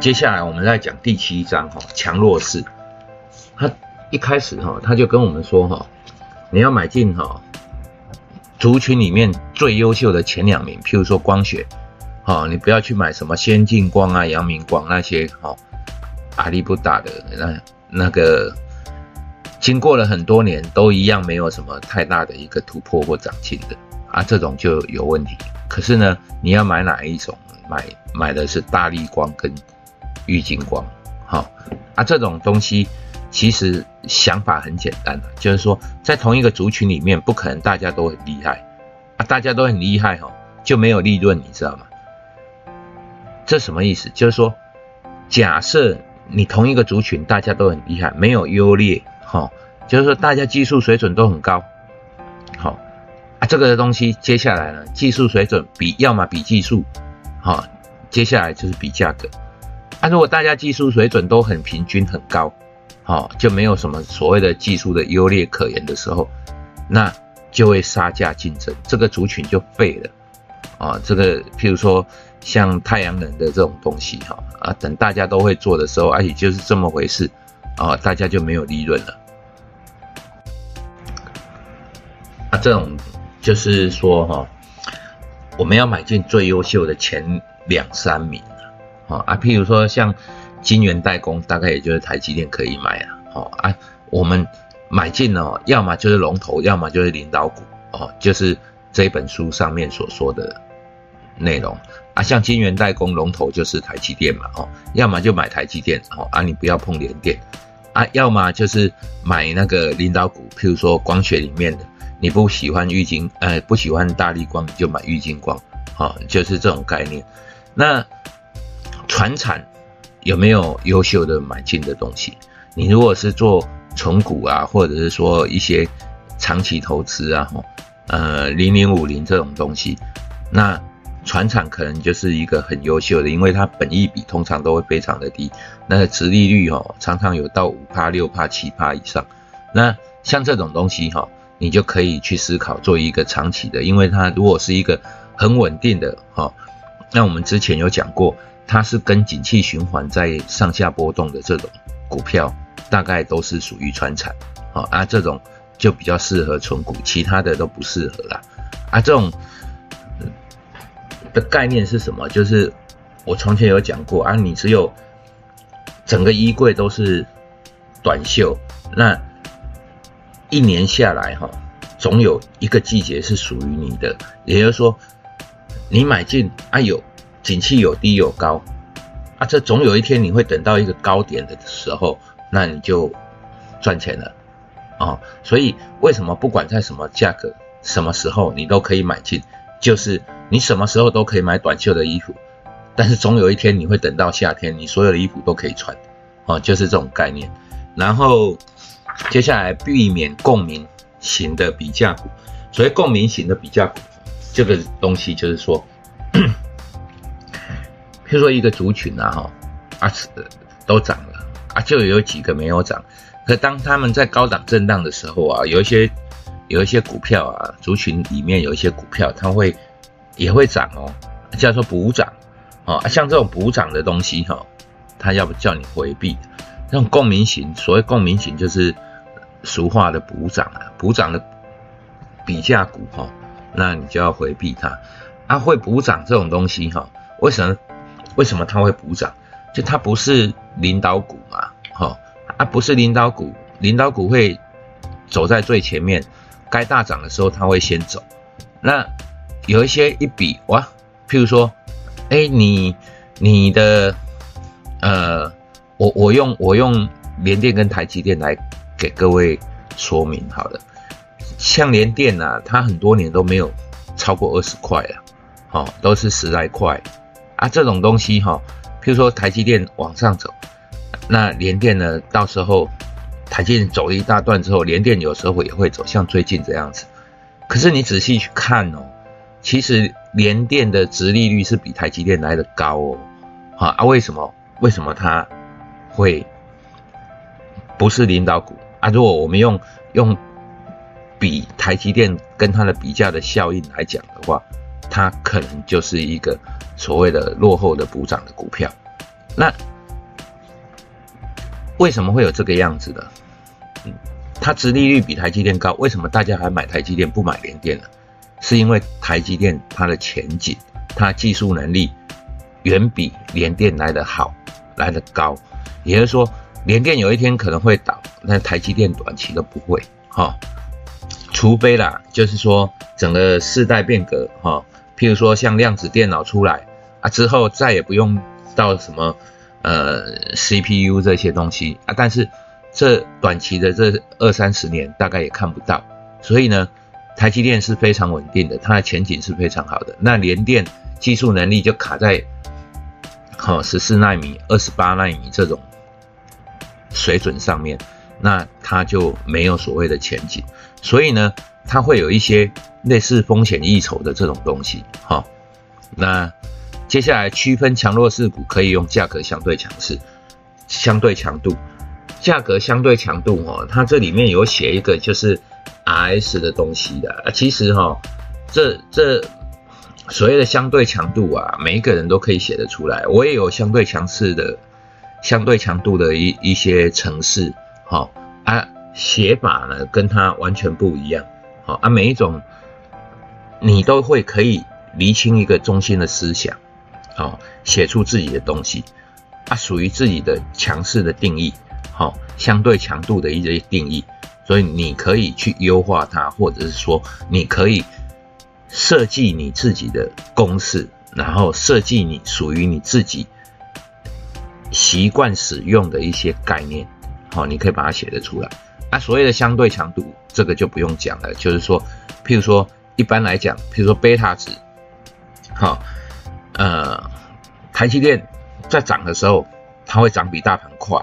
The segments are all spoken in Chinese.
接下来我们再讲第七章哈，强弱势。他一开始哈，他就跟我们说哈，你要买进哈族群里面最优秀的前两名，譬如说光学，哈，你不要去买什么先进光啊、阳明光那些哈，阿力不打的那那个，经过了很多年都一样没有什么太大的一个突破或长进的啊，这种就有问题。可是呢，你要买哪一种？买买的是大力光跟玉金光，好啊，这种东西其实想法很简单的，就是说在同一个族群里面，不可能大家都很厉害啊，大家都很厉害哦，就没有利润，你知道吗？这什么意思？就是说，假设你同一个族群大家都很厉害，没有优劣，哈，就是说大家技术水准都很高，好啊，这个东西接下来呢，技术水准比要么比技术。好，接下来就是比价格。啊，如果大家技术水准都很平均很高，好，就没有什么所谓的技术的优劣可言的时候，那就会杀价竞争，这个族群就废了。啊，这个譬如说像太阳能的这种东西，哈，啊，等大家都会做的时候，而且就是这么回事，啊，大家就没有利润了。啊，这种就是说，哈。我们要买进最优秀的前两三名啊，啊，譬如说像金源代工，大概也就是台积电可以买了，哦啊，我们买进哦，要么就是龙头，要么就是领导股哦，就是这本书上面所说的内容啊，像金源代工龙头就是台积电嘛，哦，要么就买台积电，哦啊，你不要碰联电啊，要么就是买那个领导股，譬如说光学里面的。你不喜欢玉金，呃，不喜欢大力光，你就买玉金光，好，就是这种概念。那船产有没有优秀的买进的东西？你如果是做纯股啊，或者是说一些长期投资啊，呃，零零五零这种东西，那船产可能就是一个很优秀的，因为它本益比通常都会非常的低，那殖利率哦，常常有到五趴、六趴、七趴以上。那像这种东西哈。你就可以去思考做一个长期的，因为它如果是一个很稳定的哈，那我们之前有讲过，它是跟景气循环在上下波动的这种股票，大概都是属于传产，啊啊这种就比较适合存股，其他的都不适合啦。啊这种的概念是什么？就是我从前有讲过啊，你只有整个衣柜都是短袖，那。一年下来，哈，总有一个季节是属于你的。也就是说，你买进啊，有景气有低有高，啊，这总有一天你会等到一个高点的时候，那你就赚钱了，啊，所以为什么不管在什么价格、什么时候你都可以买进？就是你什么时候都可以买短袖的衣服，但是总有一天你会等到夏天，你所有的衣服都可以穿，啊，就是这种概念。然后。接下来避免共鸣型的比价股，所谓共鸣型的比价股，这个东西就是说，譬如说一个族群啊，哈，啊都涨了啊，就有几个没有涨。可当他们在高档震荡的时候啊，有一些有一些股票啊，族群里面有一些股票，它会也会涨哦，叫做补涨啊。像这种补涨的东西哈，它要不叫你回避。这种共鸣型，所谓共鸣型就是。俗话的补涨啊，补涨的比价股哈，那你就要回避它。啊，会补涨这种东西哈，为什么？为什么它会补涨？就它不是领导股嘛，哈啊，不是领导股，领导股会走在最前面，该大涨的时候它会先走。那有一些一比哇，譬如说，哎，你你的呃，我我用我用联电跟台积电来。给各位说明好了，像联电呐，它很多年都没有超过二十块了，好，都是十来块啊。这种东西哈，譬如说台积电往上走，那联电呢，到时候台积电走了一大段之后，联电有时候也会走，像最近这样子。可是你仔细去看哦，其实联电的值利率是比台积电来的高哦，啊啊，为什么？为什么它会不是领导股？啊，如果我们用用比台积电跟它的比价的效应来讲的话，它可能就是一个所谓的落后的补涨的股票。那为什么会有这个样子呢？它殖利率比台积电高，为什么大家还买台积电不买联电呢？是因为台积电它的前景，它技术能力远比联电来得好，来得高。也就是说，联电有一天可能会倒，但台积电短期都不会哈。除非啦，就是说整个世代变革哈，譬如说像量子电脑出来啊之后，再也不用到什么呃 CPU 这些东西啊，但是这短期的这二三十年大概也看不到，所以呢，台积电是非常稳定的，它的前景是非常好的。那联电技术能力就卡在好十四纳米、二十八纳米这种水准上面。那它就没有所谓的前景，所以呢，它会有一些类似风险溢酬的这种东西，哈。那接下来区分强弱势股，可以用价格相对强势、相对强度、价格相对强度哦。它这里面有写一个就是 R S 的东西的，其实哈，这这所谓的相对强度啊，每一个人都可以写得出来。我也有相对强势的、相对强度的一一些城市。好啊，写法呢跟它完全不一样。好啊，每一种你都会可以厘清一个中心的思想，好，写出自己的东西啊，属于自己的强势的定义，好，相对强度的一些定义。所以你可以去优化它，或者是说你可以设计你自己的公式，然后设计你属于你自己习惯使用的一些概念。好，你可以把它写得出来。啊，所谓的相对强度，这个就不用讲了。就是说，譬如说，一般来讲，譬如说贝塔值，好，呃，台积电在涨的时候，它会涨比大盘快；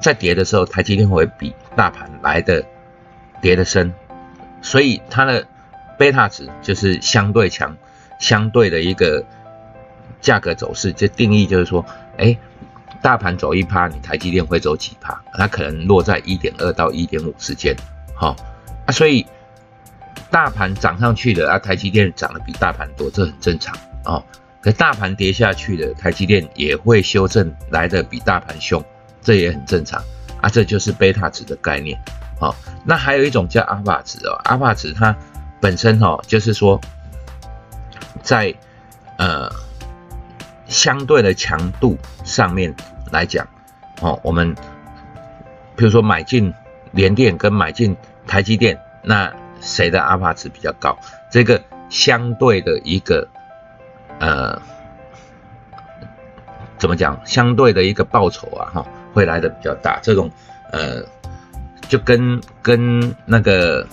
在跌的时候，台积电会比大盘来的跌的深。所以它的贝塔值就是相对强、相对的一个价格走势。这定义就是说，哎。大盘走一趴，你台积电会走几趴？它可能落在一点二到一点五之间，好啊，所以大盘涨上去的啊，台积电涨得比大盘多，这很正常哦。可大盘跌下去的，台积电也会修正来的比大盘凶，这也很正常啊。这就是贝塔值的概念，好。那还有一种叫阿法值哦，阿法值它本身哦，就是说在呃。相对的强度上面来讲，哦，我们比如说买进联电跟买进台积电，那谁的阿法值比较高？这个相对的一个呃，怎么讲？相对的一个报酬啊，哈，会来的比较大。这种呃，就跟跟那个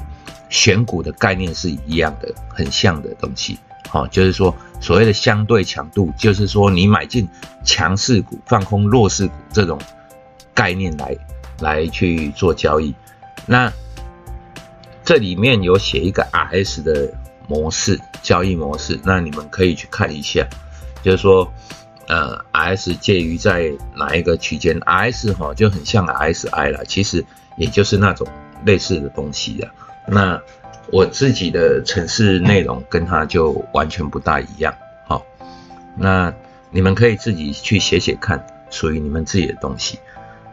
选股的概念是一样的，很像的东西。好，就是说。所谓的相对强度，就是说你买进强势股，放空弱势股这种概念来来去做交易。那这里面有写一个 RS 的模式交易模式，那你们可以去看一下。就是说，呃，RS 介于在哪一个区间？RS 哈就很像 SI 了，其实也就是那种类似的东西的。那我自己的城市内容跟它就完全不大一样，好，那你们可以自己去写写看，属于你们自己的东西。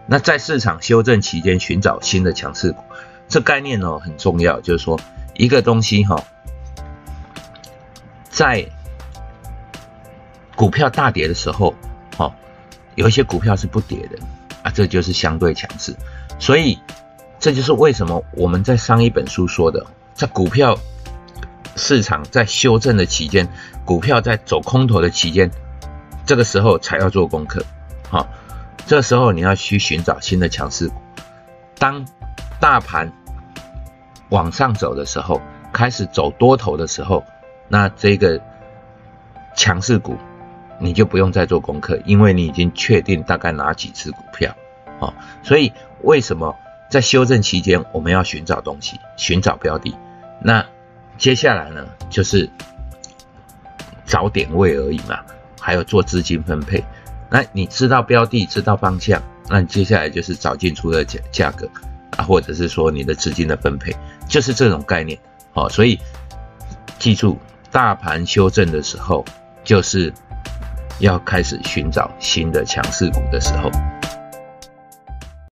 那在市场修正期间寻找新的强势股，这概念哦很重要，就是说一个东西哈，在股票大跌的时候，哈，有一些股票是不跌的啊，这就是相对强势。所以这就是为什么我们在上一本书说的。在股票市场在修正的期间，股票在走空头的期间，这个时候才要做功课，好，这时候你要去寻找新的强势股。当大盘往上走的时候，开始走多头的时候，那这个强势股你就不用再做功课，因为你已经确定大概哪几只股票，好，所以为什么在修正期间我们要寻找东西，寻找标的？那接下来呢，就是找点位而已嘛，还有做资金分配。那你知道标的，知道方向，那接下来就是找进出的价价格啊，或者是说你的资金的分配，就是这种概念。好，所以记住，大盘修正的时候，就是要开始寻找新的强势股的时候。